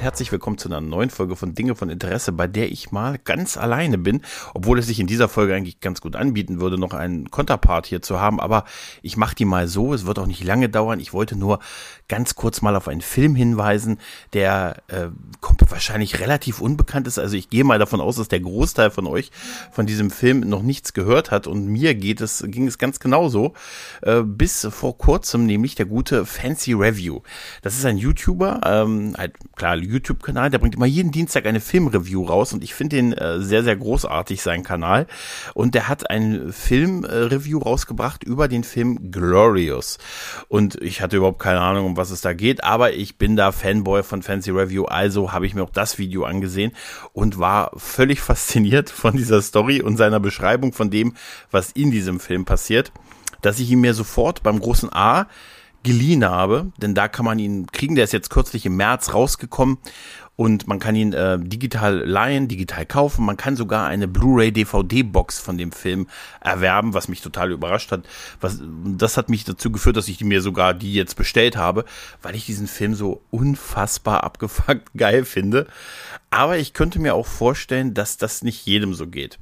Und herzlich willkommen zu einer neuen Folge von Dinge von Interesse, bei der ich mal ganz alleine bin, obwohl es sich in dieser Folge eigentlich ganz gut anbieten würde, noch einen Konterpart hier zu haben, aber ich mache die mal so, es wird auch nicht lange dauern. Ich wollte nur ganz kurz mal auf einen Film hinweisen, der äh, wahrscheinlich relativ unbekannt ist. Also ich gehe mal davon aus, dass der Großteil von euch von diesem Film noch nichts gehört hat und mir geht es, ging es ganz genauso, äh, bis vor kurzem, nämlich der gute Fancy Review. Das ist ein YouTuber, ähm, halt klar YouTube-Kanal, der bringt immer jeden Dienstag eine Filmreview raus und ich finde den äh, sehr, sehr großartig, seinen Kanal. Und der hat ein Filmreview rausgebracht über den Film Glorious. Und ich hatte überhaupt keine Ahnung, um was es da geht, aber ich bin da Fanboy von Fancy Review, also habe ich mir auch das Video angesehen und war völlig fasziniert von dieser Story und seiner Beschreibung von dem, was in diesem Film passiert, dass ich ihn mir sofort beim großen A geliehen habe, denn da kann man ihn kriegen. Der ist jetzt kürzlich im März rausgekommen und man kann ihn äh, digital leihen, digital kaufen. Man kann sogar eine Blu-ray DVD-Box von dem Film erwerben, was mich total überrascht hat. Was, das hat mich dazu geführt, dass ich mir sogar die jetzt bestellt habe, weil ich diesen Film so unfassbar abgefuckt geil finde. Aber ich könnte mir auch vorstellen, dass das nicht jedem so geht.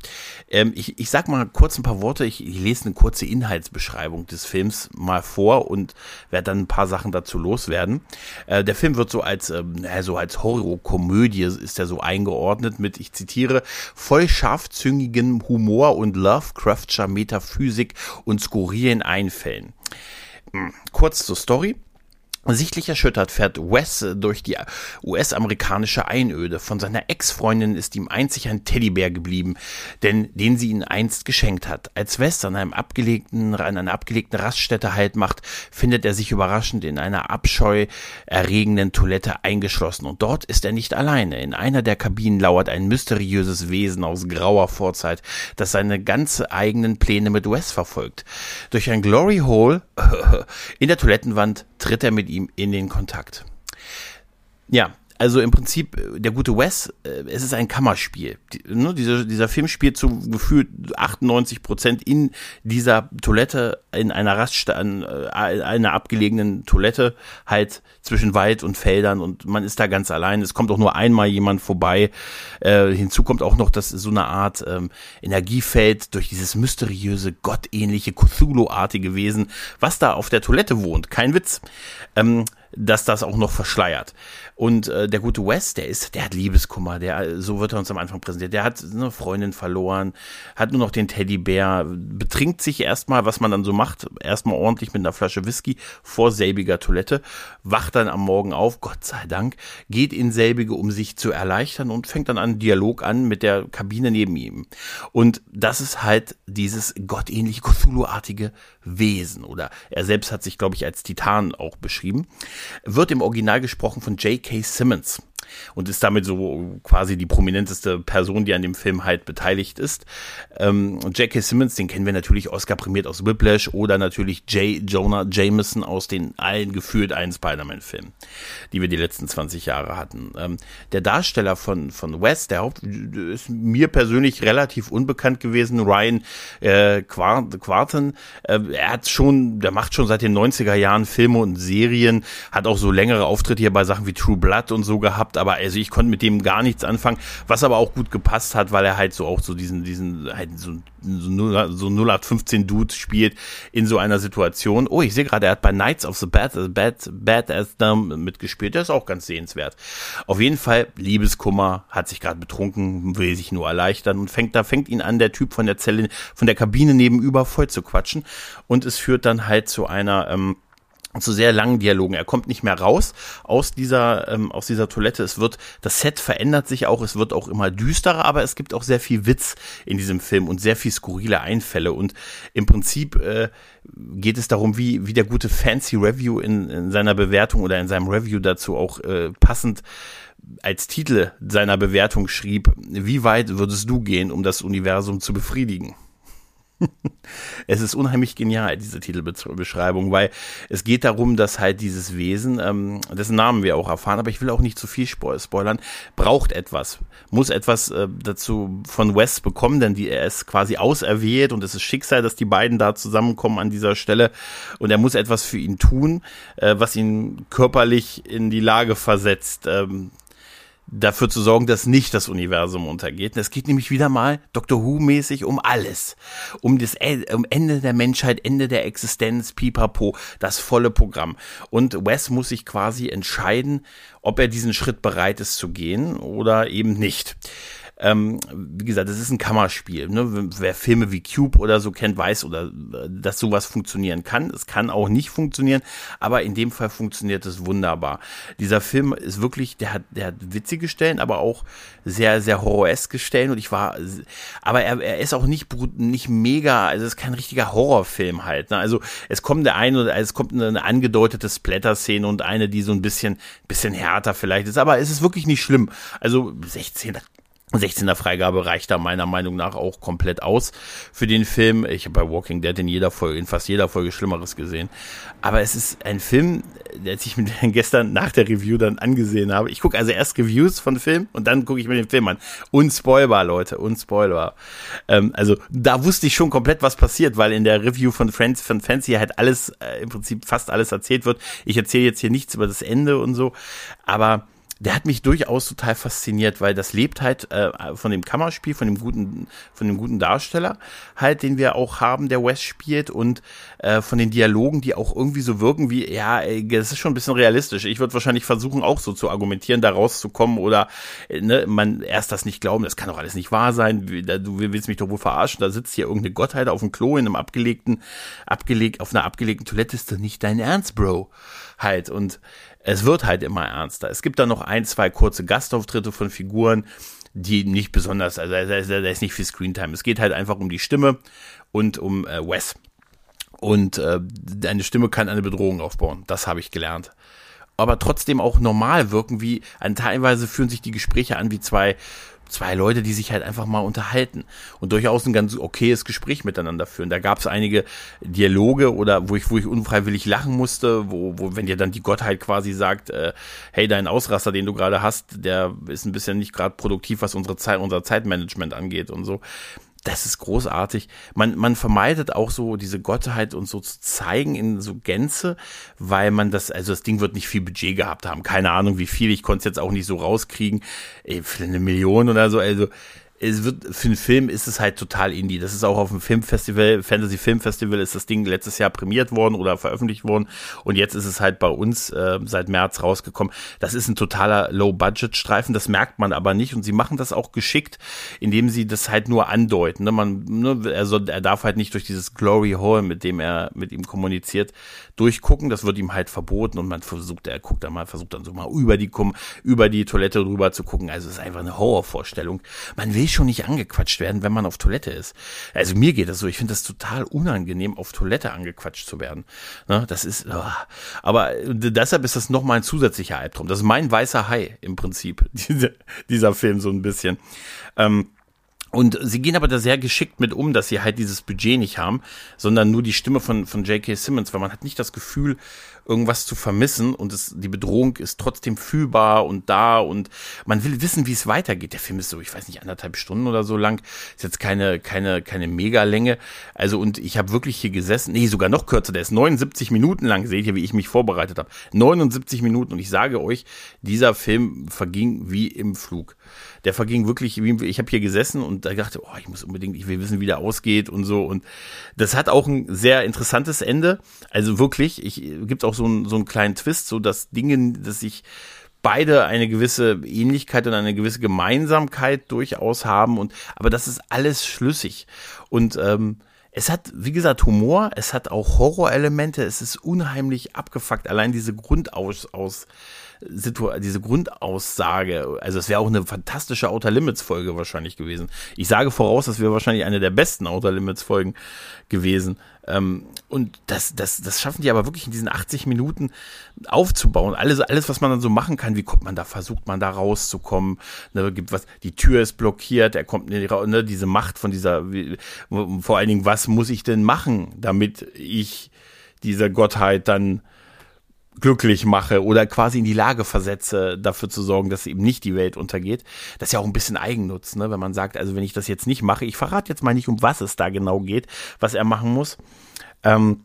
Ähm, ich, ich sag mal kurz ein paar Worte. Ich, ich lese eine kurze Inhaltsbeschreibung des Films mal vor und werde dann ein paar Sachen dazu loswerden. Äh, der Film wird so als, ähm, so als Horror-Komödie ist er so eingeordnet mit, ich zitiere, voll scharfzüngigem Humor und Lovecraftscher Metaphysik und skurrilen Einfällen. Hm, kurz zur Story. Sichtlich erschüttert fährt Wes durch die US-amerikanische Einöde. Von seiner Ex-Freundin ist ihm einzig ein Teddybär geblieben, denn den sie ihn einst geschenkt hat. Als Wes an einem abgelegten, an einer abgelegten Raststätte Halt macht, findet er sich überraschend in einer abscheuerregenden Toilette eingeschlossen. Und dort ist er nicht alleine. In einer der Kabinen lauert ein mysteriöses Wesen aus grauer Vorzeit, das seine ganze eigenen Pläne mit Wes verfolgt. Durch ein Glory Hole in der Toilettenwand tritt er mit ihm in den Kontakt. Ja, also im Prinzip, äh, der gute Wes, äh, es ist ein Kammerspiel. Die, ne, dieser, dieser Film spielt zu gefühlt 98 Prozent in dieser Toilette, in einer Raststätte, äh, einer abgelegenen Toilette, halt zwischen Wald und Feldern und man ist da ganz allein. Es kommt auch nur einmal jemand vorbei. Äh, hinzu kommt auch noch, dass so eine Art ähm, Energiefeld durch dieses mysteriöse, gottähnliche, Cthulhu-artige Wesen, was da auf der Toilette wohnt. Kein Witz. Ähm, dass das auch noch verschleiert. Und äh, der gute Wes, der ist, der hat Liebeskummer, der, so wird er uns am Anfang präsentiert. Der hat eine Freundin verloren, hat nur noch den Teddybär, betrinkt sich erstmal, was man dann so macht, erstmal ordentlich mit einer Flasche Whisky vor selbiger Toilette, wacht dann am Morgen auf, Gott sei Dank, geht in selbige, um sich zu erleichtern und fängt dann einen Dialog an mit der Kabine neben ihm. Und das ist halt dieses gottähnliche, Cthulhu-artige Wesen. Oder er selbst hat sich, glaube ich, als Titan auch beschrieben. Wird im Original gesprochen von J.K. Simmons und ist damit so quasi die prominenteste Person, die an dem Film halt beteiligt ist. Ähm, J.K. Simmons, den kennen wir natürlich Oscar prämiert aus Whiplash oder natürlich J. Jonah Jameson aus den allen gefühlt einen Spider-Man-Filmen, die wir die letzten 20 Jahre hatten. Ähm, der Darsteller von, von West, der Haupt, ist mir persönlich relativ unbekannt gewesen, Ryan äh, Quarten. Äh, er hat schon, der macht schon seit den 90er Jahren Filme und Serien, hat auch so längere Auftritte hier bei Sachen wie True Blood und so gehabt, aber also ich konnte mit dem gar nichts anfangen, was aber auch gut gepasst hat, weil er halt so auch so diesen, diesen, halt so, so, so 0815 Dude spielt in so einer Situation. Oh, ich sehe gerade, er hat bei Knights of the Bad, Bad, Bad as Dumb mitgespielt. Der ist auch ganz sehenswert. Auf jeden Fall, Liebeskummer, hat sich gerade betrunken, will sich nur erleichtern und fängt, da fängt ihn an, der Typ von der Zelle, von der Kabine nebenüber voll zu quatschen. Und es führt dann halt zu einer, ähm, zu sehr langen Dialogen. Er kommt nicht mehr raus aus dieser ähm, aus dieser Toilette. Es wird das Set verändert sich auch. Es wird auch immer düsterer, aber es gibt auch sehr viel Witz in diesem Film und sehr viel skurrile Einfälle. Und im Prinzip äh, geht es darum, wie wie der gute Fancy Review in, in seiner Bewertung oder in seinem Review dazu auch äh, passend als Titel seiner Bewertung schrieb: Wie weit würdest du gehen, um das Universum zu befriedigen? es ist unheimlich genial, diese Titelbeschreibung, weil es geht darum, dass halt dieses Wesen, ähm, dessen Namen wir auch erfahren, aber ich will auch nicht zu viel spoilern, braucht etwas, muss etwas äh, dazu von Wes bekommen, denn die, er ist quasi auserwählt und es ist Schicksal, dass die beiden da zusammenkommen an dieser Stelle und er muss etwas für ihn tun, äh, was ihn körperlich in die Lage versetzt, ähm, dafür zu sorgen, dass nicht das Universum untergeht. Es geht nämlich wieder mal Doctor Who-mäßig um alles. Um das um Ende der Menschheit, Ende der Existenz, pipapo, das volle Programm. Und Wes muss sich quasi entscheiden, ob er diesen Schritt bereit ist zu gehen oder eben nicht. Ähm, wie gesagt, das ist ein Kammerspiel. Ne? Wer Filme wie Cube oder so kennt, weiß oder äh, dass sowas funktionieren kann. Es kann auch nicht funktionieren, aber in dem Fall funktioniert es wunderbar. Dieser Film ist wirklich, der hat, der hat witzige Stellen, aber auch sehr, sehr horroreske Stellen und ich war, aber er, er ist auch nicht, nicht mega, also es ist kein richtiger Horrorfilm halt. Ne? Also es kommt der eine oder es kommt eine, angedeutete Splatter-Szene und eine, die so ein bisschen, bisschen härter vielleicht ist, aber es ist wirklich nicht schlimm. Also 16, 16er Freigabe reicht da meiner Meinung nach auch komplett aus für den Film. Ich habe bei Walking Dead in jeder Folge, in fast jeder Folge Schlimmeres gesehen. Aber es ist ein Film, der ich mir gestern nach der Review dann angesehen habe. Ich gucke also erst Reviews von Film und dann gucke ich mir den Film an. Unspoilbar, Leute, unspoilbar. Ähm, also da wusste ich schon komplett, was passiert, weil in der Review von Friends von Fancy halt alles, äh, im Prinzip fast alles erzählt wird. Ich erzähle jetzt hier nichts über das Ende und so, aber der hat mich durchaus total fasziniert, weil das lebt halt äh, von dem Kammerspiel, von dem guten, von dem guten Darsteller halt, den wir auch haben, der West spielt und äh, von den Dialogen, die auch irgendwie so wirken wie, ja, das ist schon ein bisschen realistisch. Ich würde wahrscheinlich versuchen, auch so zu argumentieren, da rauszukommen oder äh, ne, man erst das nicht glauben, das kann doch alles nicht wahr sein. Du willst mich doch wohl verarschen, da sitzt hier irgendeine Gottheit auf dem Klo in einem abgelegten, abgelegt, auf einer abgelegten Toilette, ist doch nicht dein Ernst, Bro. Halt. Und es wird halt immer ernster. Es gibt da noch ein, zwei kurze Gastauftritte von Figuren, die nicht besonders, also da ist nicht viel Screentime. Es geht halt einfach um die Stimme und um äh, Wes. Und äh, eine Stimme kann eine Bedrohung aufbauen. Das habe ich gelernt. Aber trotzdem auch normal wirken, wie an teilweise führen sich die Gespräche an wie zwei zwei Leute, die sich halt einfach mal unterhalten und durchaus ein ganz okayes Gespräch miteinander führen. Da gab es einige Dialoge oder wo ich, wo ich unfreiwillig lachen musste, wo, wo wenn dir dann die Gottheit quasi sagt, äh, hey, dein Ausraster, den du gerade hast, der ist ein bisschen nicht gerade produktiv, was unsere Zeit, unser Zeitmanagement angeht und so das ist großartig. Man, man vermeidet auch so diese Gottheit und so zu zeigen in so Gänze, weil man das, also das Ding wird nicht viel Budget gehabt haben. Keine Ahnung, wie viel. Ich konnte es jetzt auch nicht so rauskriegen. Ey, für eine Million oder so. Also es wird, für einen Film ist es halt total indie. Das ist auch auf dem Filmfestival, Fantasy Filmfestival ist das Ding letztes Jahr prämiert worden oder veröffentlicht worden. Und jetzt ist es halt bei uns äh, seit März rausgekommen. Das ist ein totaler Low-Budget-Streifen, das merkt man aber nicht. Und sie machen das auch geschickt, indem sie das halt nur andeuten. Ne? Man, ne, er, soll, er darf halt nicht durch dieses Glory Hall, mit dem er mit ihm kommuniziert, durchgucken. Das wird ihm halt verboten und man versucht, er guckt dann mal, versucht dann so mal über die, über die Toilette drüber zu gucken. Also es ist einfach eine Horrorvorstellung. Man will schon nicht angequatscht werden, wenn man auf Toilette ist. Also mir geht das so. Ich finde das total unangenehm, auf Toilette angequatscht zu werden. Ne, das ist, oh. aber deshalb ist das nochmal ein zusätzlicher Albtraum. Das ist mein weißer Hai im Prinzip, dieser, dieser Film so ein bisschen. Ähm, und sie gehen aber da sehr geschickt mit um, dass sie halt dieses Budget nicht haben, sondern nur die Stimme von, von J.K. Simmons, weil man hat nicht das Gefühl, irgendwas zu vermissen und es, die Bedrohung ist trotzdem fühlbar und da und man will wissen, wie es weitergeht. Der Film ist so, ich weiß nicht, anderthalb Stunden oder so lang. Ist jetzt keine, keine, keine Mega-Länge. Also und ich habe wirklich hier gesessen, nee, sogar noch kürzer, der ist 79 Minuten lang, seht ihr, wie ich mich vorbereitet habe. 79 Minuten und ich sage euch, dieser Film verging wie im Flug der verging wirklich, ich habe hier gesessen und da dachte, oh, ich muss unbedingt, ich will wissen, wie der ausgeht und so. Und das hat auch ein sehr interessantes Ende. Also wirklich, ich gibt auch so, ein, so einen kleinen Twist, so dass Dinge, dass sich beide eine gewisse Ähnlichkeit und eine gewisse Gemeinsamkeit durchaus haben und aber das ist alles schlüssig und ähm, es hat, wie gesagt, Humor, es hat auch Horrorelemente, es ist unheimlich abgefuckt. Allein diese Grundaus, aus, Situ diese Grundaussage, also es wäre auch eine fantastische Outer Limits Folge wahrscheinlich gewesen. Ich sage voraus, das wäre wahrscheinlich eine der besten Outer Limits Folgen gewesen. Ähm, und das, das, das schaffen die aber wirklich in diesen 80 Minuten aufzubauen. Alles, alles, was man dann so machen kann, wie kommt man da, versucht man da rauszukommen, ne, gibt was, die Tür ist blockiert, er kommt nicht raus, ne, diese Macht von dieser, wie, vor allen Dingen, was muss ich denn machen, damit ich dieser Gottheit dann glücklich mache oder quasi in die Lage versetze, dafür zu sorgen, dass eben nicht die Welt untergeht. Das ist ja auch ein bisschen Eigennutz, ne? wenn man sagt, also wenn ich das jetzt nicht mache, ich verrate jetzt mal nicht, um was es da genau geht, was er machen muss. Ähm,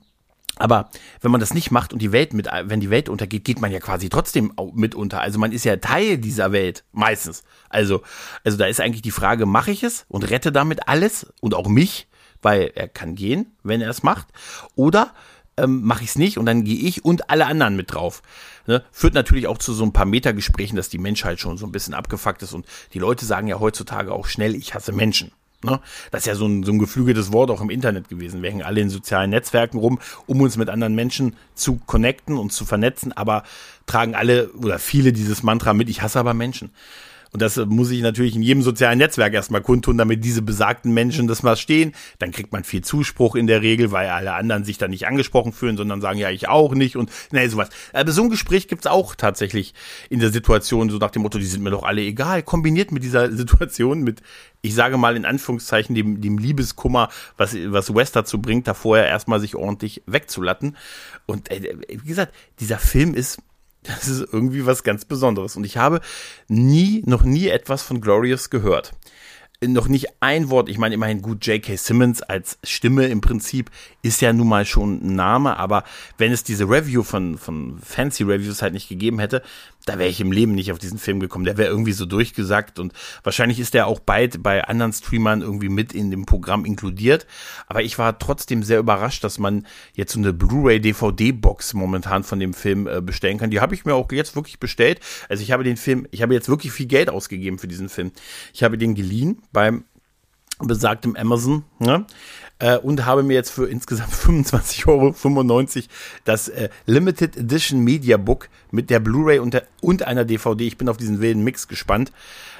aber wenn man das nicht macht und die Welt mit, wenn die Welt untergeht, geht man ja quasi trotzdem mit unter. Also man ist ja Teil dieser Welt, meistens. Also, also da ist eigentlich die Frage, mache ich es und rette damit alles und auch mich, weil er kann gehen, wenn er es macht, oder ähm, mache ich es nicht und dann gehe ich und alle anderen mit drauf. Ne? Führt natürlich auch zu so ein paar Metagesprächen, dass die Menschheit schon so ein bisschen abgefuckt ist und die Leute sagen ja heutzutage auch schnell, ich hasse Menschen. Ne? Das ist ja so ein, so ein geflügeltes Wort auch im Internet gewesen. Wir hängen alle in sozialen Netzwerken rum, um uns mit anderen Menschen zu connecten und zu vernetzen, aber tragen alle oder viele dieses Mantra mit, ich hasse aber Menschen. Und das muss ich natürlich in jedem sozialen Netzwerk erstmal kundtun, damit diese besagten Menschen das mal stehen. Dann kriegt man viel Zuspruch in der Regel, weil alle anderen sich dann nicht angesprochen fühlen, sondern sagen, ja, ich auch nicht und nee, sowas. Aber so ein Gespräch gibt's auch tatsächlich in der Situation, so nach dem Motto, die sind mir doch alle egal, kombiniert mit dieser Situation, mit, ich sage mal in Anführungszeichen, dem, dem Liebeskummer, was, was West dazu bringt, da vorher erstmal sich ordentlich wegzulatten. Und äh, wie gesagt, dieser Film ist das ist irgendwie was ganz Besonderes. Und ich habe nie, noch nie etwas von Glorious gehört. Noch nicht ein Wort. Ich meine, immerhin gut, J.K. Simmons als Stimme im Prinzip ist ja nun mal schon ein Name, aber wenn es diese Review von, von Fancy Reviews halt nicht gegeben hätte, da wäre ich im Leben nicht auf diesen Film gekommen. Der wäre irgendwie so durchgesagt und wahrscheinlich ist der auch bald bei anderen Streamern irgendwie mit in dem Programm inkludiert. Aber ich war trotzdem sehr überrascht, dass man jetzt so eine Blu-ray DVD-Box momentan von dem Film äh, bestellen kann. Die habe ich mir auch jetzt wirklich bestellt. Also ich habe den Film, ich habe jetzt wirklich viel Geld ausgegeben für diesen Film. Ich habe den geliehen beim besagtem Amazon. Ne? äh, und habe mir jetzt für insgesamt 25,95 Euro das äh, Limited Edition Media Book mit der Blu-ray und, und einer DVD. Ich bin auf diesen wilden Mix gespannt.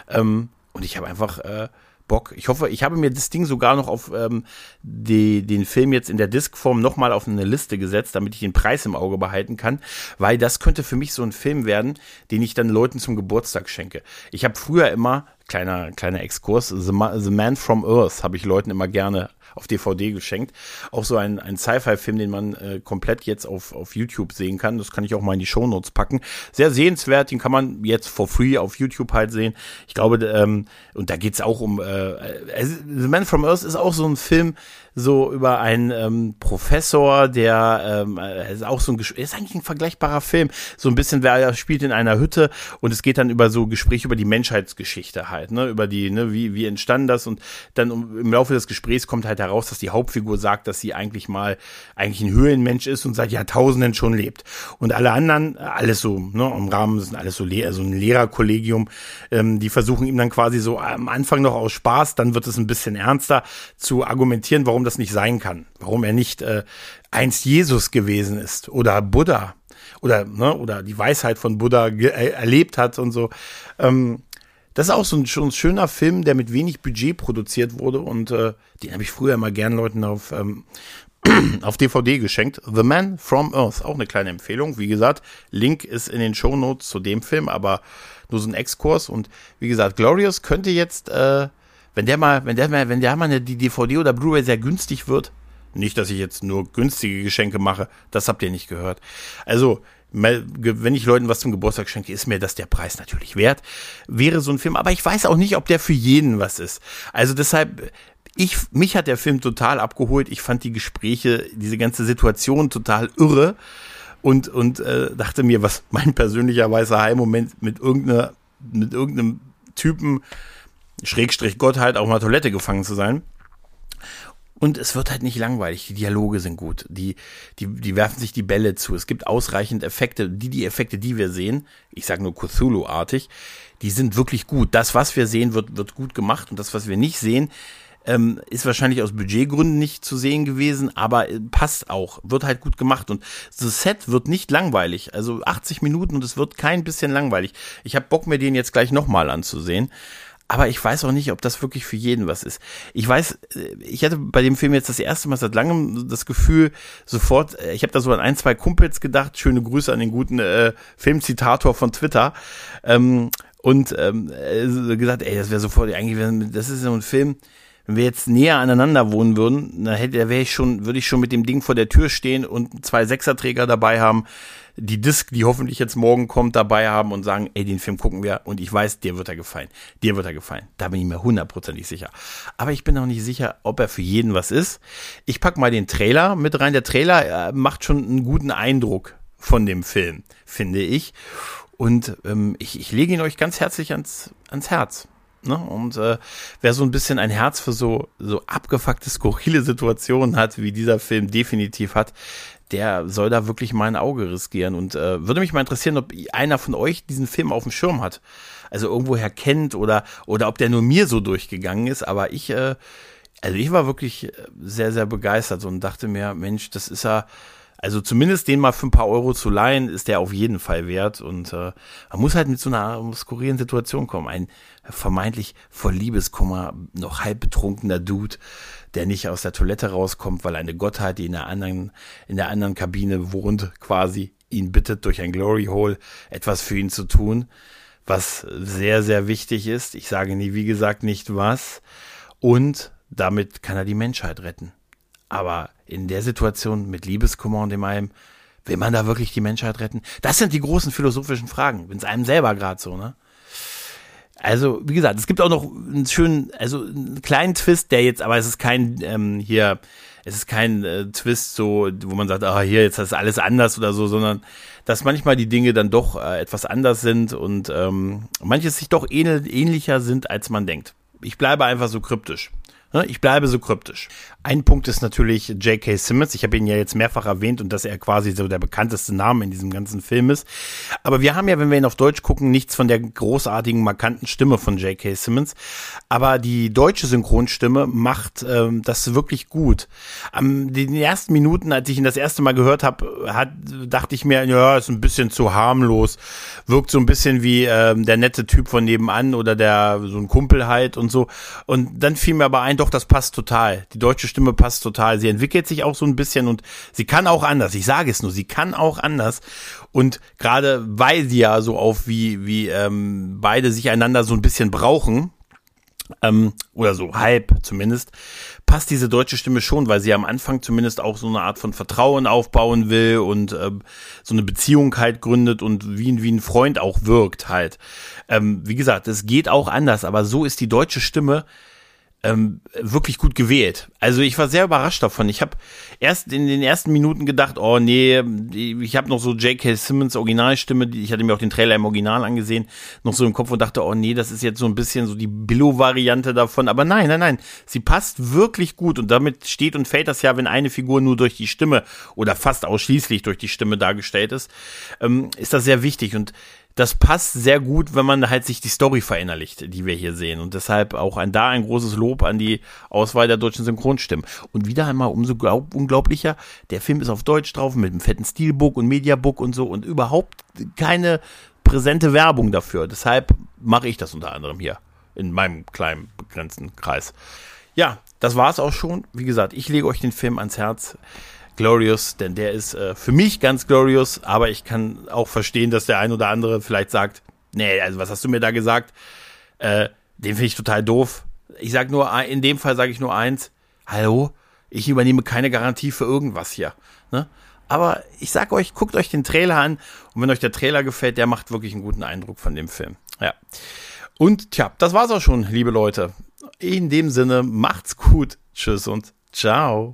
Ähm, und ich habe einfach äh, Bock. Ich hoffe, ich habe mir das Ding sogar noch auf ähm, die, den Film jetzt in der Diskform nochmal auf eine Liste gesetzt, damit ich den Preis im Auge behalten kann, weil das könnte für mich so ein Film werden, den ich dann Leuten zum Geburtstag schenke. Ich habe früher immer, kleiner, kleiner Exkurs, The, Ma The Man from Earth habe ich Leuten immer gerne auf DVD geschenkt. Auch so ein, ein Sci-Fi-Film, den man äh, komplett jetzt auf, auf YouTube sehen kann. Das kann ich auch mal in die Show Notes packen. Sehr sehenswert, den kann man jetzt for free auf YouTube halt sehen. Ich glaube, ähm, und da geht's auch um äh, The Man from Earth ist auch so ein Film, so über einen ähm, Professor, der ähm, äh, ist auch so ein ist eigentlich ein vergleichbarer Film. So ein bisschen, wer er spielt in einer Hütte und es geht dann über so Gespräche über die Menschheitsgeschichte halt, ne, über die, ne, wie, wie entstand das und dann im Laufe des Gesprächs kommt halt heraus, dass die Hauptfigur sagt, dass sie eigentlich mal eigentlich ein Höhlenmensch ist und seit Jahrtausenden schon lebt. Und alle anderen, alles so, ne, im Rahmen sind alles so, so ein Lehrerkollegium, ähm, die versuchen ihm dann quasi so am Anfang noch aus Spaß, dann wird es ein bisschen ernster zu argumentieren, warum das nicht sein kann, warum er nicht äh, einst Jesus gewesen ist oder Buddha oder ne, oder die Weisheit von Buddha äh, erlebt hat und so. Ähm, das ist auch so ein, schon ein schöner Film, der mit wenig Budget produziert wurde und äh, den habe ich früher immer gern Leuten auf ähm, auf DVD geschenkt. The Man from Earth, auch eine kleine Empfehlung. Wie gesagt, Link ist in den Show Notes zu dem Film, aber nur so ein Exkurs. Und wie gesagt, Glorious könnte jetzt, äh, wenn der mal, wenn der mal, wenn der mal die DVD oder Blu-ray sehr günstig wird, nicht, dass ich jetzt nur günstige Geschenke mache, das habt ihr nicht gehört. Also, wenn ich Leuten was zum Geburtstag schenke, ist mir das der Preis natürlich wert. Wäre so ein Film, aber ich weiß auch nicht, ob der für jeden was ist. Also deshalb, ich, mich hat der Film total abgeholt. Ich fand die Gespräche, diese ganze Situation total irre und, und äh, dachte mir, was mein persönlicher weißer Hai-Moment mit irgendeiner, mit irgendeinem Typen, Schrägstrich Gott halt auch mal Toilette gefangen zu sein. Und es wird halt nicht langweilig. Die Dialoge sind gut. Die, die, die werfen sich die Bälle zu. Es gibt ausreichend Effekte. Die, die Effekte, die wir sehen, ich sage nur Cthulhu-artig, die sind wirklich gut. Das, was wir sehen, wird, wird gut gemacht. Und das, was wir nicht sehen, Ähm, ist wahrscheinlich aus Budgetgründen nicht zu sehen gewesen, aber äh, passt auch. Wird halt gut gemacht. Und das Set wird nicht langweilig. Also 80 Minuten und es wird kein bisschen langweilig. Ich habe Bock, mir den jetzt gleich nochmal anzusehen. Aber ich weiß auch nicht, ob das wirklich für jeden was ist. Ich weiß, äh, ich hatte bei dem Film jetzt das erste Mal seit langem das Gefühl, sofort, äh, ich habe da so an ein, zwei Kumpels gedacht, schöne Grüße an den guten äh, Filmzitator von Twitter. Ähm, und ähm, äh, gesagt, ey, das wäre sofort, eigentlich, das ist so ein Film, wenn wir jetzt näher aneinander wohnen würden, dann hätte, wäre ich schon, würde ich schon mit dem Ding vor der Tür stehen und zwei Sechserträger dabei haben, die Disc, die hoffentlich jetzt morgen kommt, dabei haben und sagen, ey, den Film gucken wir und ich weiß, dir wird er gefallen. Dir wird er gefallen. Da bin ich mir hundertprozentig sicher. Aber ich bin auch nicht sicher, ob er für jeden was ist. Ich pack mal den Trailer mit rein. Der Trailer äh, macht schon einen guten Eindruck von dem Film, finde ich. Und ähm, ich, ich lege ihn euch ganz herzlich ans, ans Herz. Ne? Und äh, wer so ein bisschen ein Herz für so, so abgefuckte, skurrile Situationen hat, wie dieser Film definitiv hat, der soll da wirklich mein Auge riskieren. Und äh, würde mich mal interessieren, ob einer von euch diesen Film auf dem Schirm hat. Also irgendwoher kennt oder, oder ob der nur mir so durchgegangen ist. Aber ich, äh, also ich war wirklich sehr, sehr begeistert und dachte mir, Mensch, das ist ja also zumindest den mal für ein paar Euro zu leihen, ist der auf jeden Fall wert. Und äh, man muss halt mit so einer skurrilen Situation kommen. Ein vermeintlich voll Liebeskummer, noch halb betrunkener Dude, der nicht aus der Toilette rauskommt, weil eine Gottheit, die in der anderen, in der anderen Kabine wohnt, quasi ihn bittet, durch ein Glory Hole etwas für ihn zu tun, was sehr, sehr wichtig ist. Ich sage nie, wie gesagt, nicht was. Und damit kann er die Menschheit retten. Aber in der Situation mit Liebeskummer und dem allem, will man da wirklich die Menschheit retten? Das sind die großen philosophischen Fragen, wenn es einem selber gerade so, ne? Also, wie gesagt, es gibt auch noch einen schönen, also einen kleinen Twist, der jetzt, aber es ist kein ähm, hier, es ist kein äh, Twist so, wo man sagt, ah, hier, jetzt ist alles anders oder so, sondern dass manchmal die Dinge dann doch äh, etwas anders sind und ähm, manches sich doch ähnl ähnlicher sind, als man denkt. Ich bleibe einfach so kryptisch. Ne, ich bleibe so kryptisch. Ein Punkt ist natürlich J.K. Simmons. Ich habe ihn ja jetzt mehrfach erwähnt und dass er quasi so der bekannteste Name in diesem ganzen Film ist. Aber wir haben ja, wenn wir ihn auf Deutsch gucken, nichts von der großartigen, markanten Stimme von J.K. Simmons. Aber die deutsche Synchronstimme macht ähm, das wirklich gut. Am den ersten Minuten, als ich ihn das erste Mal gehört habe, hat, dachte ich mir, ja, ist ein bisschen zu harmlos. Wirkt so ein bisschen wie ähm, der nette Typ von nebenan oder der so ein Kumpel halt und so. Und dann fiel mir aber ein, doch, das passt total. Die deutsche Stimme passt total. Sie entwickelt sich auch so ein bisschen und sie kann auch anders. Ich sage es nur, sie kann auch anders. Und gerade weil sie ja so auf wie, wie ähm, beide sich einander so ein bisschen brauchen, ähm, oder so halb zumindest, passt diese deutsche Stimme schon, weil sie am Anfang zumindest auch so eine Art von Vertrauen aufbauen will und ähm, so eine Beziehung halt gründet und wie, wie ein Freund auch wirkt halt. Ähm, wie gesagt, es geht auch anders, aber so ist die deutsche Stimme ähm, wirklich gut gewählt. Also ich war sehr überrascht davon. Ich habe erst in den ersten Minuten gedacht, oh nee, ich habe noch so J.K. Simmons Originalstimme, ich hatte mir auch den Trailer im Original angesehen, noch so im Kopf und dachte, oh nee, das ist jetzt so ein bisschen so die Billo-Variante davon. Aber nein, nein, nein, sie passt wirklich gut und damit steht und fällt das ja, wenn eine Figur nur durch die Stimme oder fast ausschließlich durch die Stimme dargestellt ist, ähm, ist das sehr wichtig und das passt sehr gut, wenn man halt sich die Story verinnerlicht, die wir hier sehen. Und deshalb auch ein, da ein großes Lob an die Auswahl der deutschen Synchronstimmen. Und wieder einmal umso glaub, unglaublicher, der Film ist auf Deutsch drauf mit einem fetten Steelbook und Mediabook und so und überhaupt keine präsente Werbung dafür. Deshalb mache ich das unter anderem hier in meinem kleinen begrenzten Kreis. Ja, das war's auch schon. Wie gesagt, ich lege euch den Film ans Herz. Glorious, denn der ist äh, für mich ganz glorious, aber ich kann auch verstehen, dass der ein oder andere vielleicht sagt, nee, also was hast du mir da gesagt? Äh, den finde ich total doof. Ich sag nur, in dem Fall sage ich nur eins, hallo, ich übernehme keine Garantie für irgendwas hier. Ne? Aber ich sag euch, guckt euch den Trailer an und wenn euch der Trailer gefällt, der macht wirklich einen guten Eindruck von dem Film. Ja. Und tja, das war's auch schon, liebe Leute. In dem Sinne, macht's gut. Tschüss und ciao.